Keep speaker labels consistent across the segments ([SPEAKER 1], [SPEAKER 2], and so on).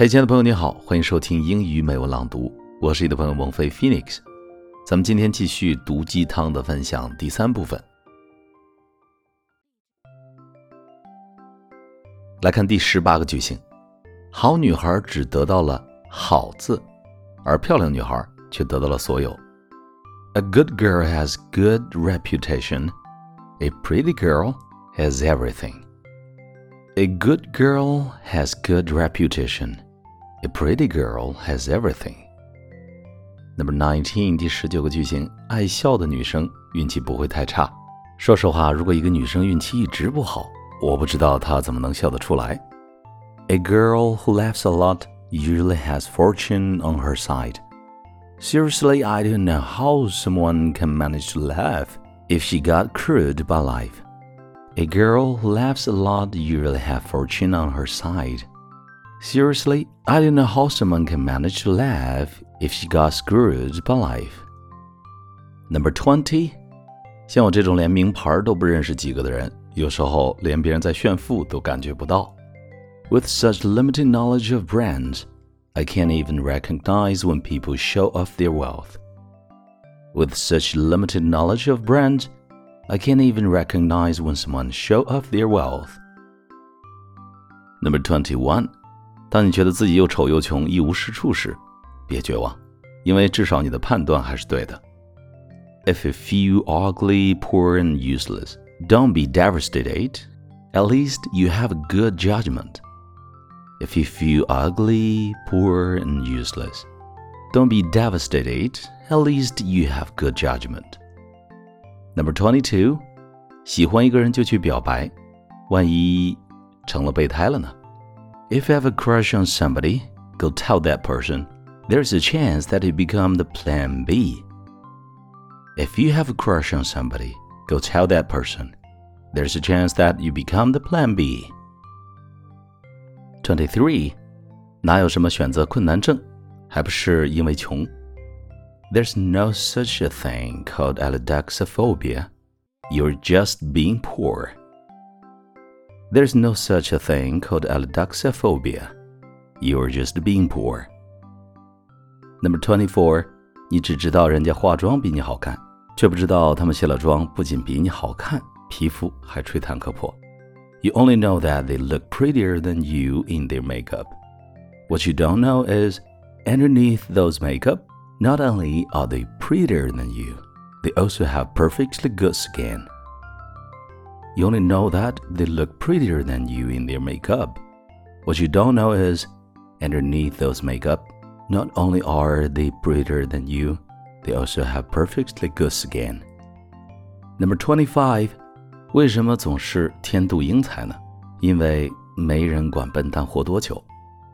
[SPEAKER 1] 嘿，亲爱的朋友，你好，欢迎收听英语美文朗读，我是你的朋友孟非 Phoenix。咱们今天继续毒鸡汤的分享第三部分，来看第十八个句型：好女孩只得到了“好”字，而漂亮女孩却得到了所有。A good girl has good reputation. A pretty girl has everything. A good girl has good reputation. A pretty girl has everything. Number nineteen，第十九个句型，爱笑的女生运气不会太差。说实话，如果一个女生运气一直不好，我不知道她怎么能笑得出来。A girl who laughs a lot usually has fortune on her side. Seriously, I don't know how someone can manage to laugh if she got crude by life. A girl who laughs a lot usually has fortune on her side. Seriously, I don't know how someone can manage to laugh if she got screwed by life. Number twenty，像我这种连名牌都不认识几个的人，有时候连别人在炫富都感觉不到。With such limited knowledge of brands, I can't even recognize when people show off their wealth. With such limited knowledge of brands, I can't even recognize when someone show off their wealth. Number twenty-one. 当你觉得自己又丑又穷、一无是处时，别绝望，因为至少你的判断还是对的。If you feel ugly, poor, and useless, don't be devastated. At least you have a good judgment. If you feel ugly, poor, and useless, don't be devastated. At least you have good judgment. Number twenty-two，喜欢一个人就去表白，万一成了备胎了呢 ？if you have a crush on somebody, go tell that person. There's a chance that you become the plan B. If you have a crush on somebody, go tell that person. There's a chance that you become the plan B. 23. 哪有什么选择困难症，还不是因为穷？There's no such a thing called allodoxophobia. You're just being poor. There's no such a thing called allodoxophobia. You're just being poor. Number twenty four，你只知道人家化妆比你好看，却不知道他们卸了妆不仅比你好看，皮肤还吹弹可破。You only know that they look prettier than you in their makeup. What you don't know is, underneath those makeup, not only are they prettier than you, they also have perfectly good skin. You only know that they look prettier than you in their makeup. What you don't know is, underneath those makeup, not only are they prettier than you, they also have perfectly good skin. Number twenty-five，为什么总是天妒英才呢？因为没人管笨蛋活多久。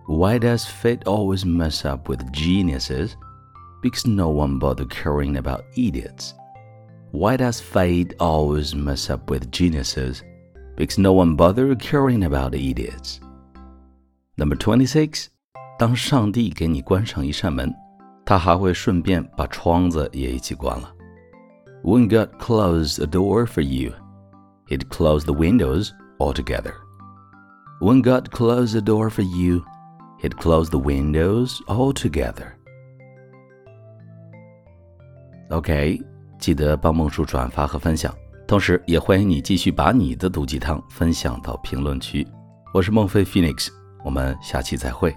[SPEAKER 1] Why does fate always mess up with geniuses? Because no one bothers caring about idiots. Why does fate always mess up with geniuses? Because no one bothers caring about the idiots. Number twenty-six，当上帝给你关上一扇门，他还会顺便把窗子也一起关了。When God closed a door for you, He'd close the windows altogether. When God closed a door for you, He'd close the windows altogether. Okay. 记得帮孟叔转发和分享，同时也欢迎你继续把你的毒鸡汤分享到评论区。我是孟非 Phoenix，我们下期再会。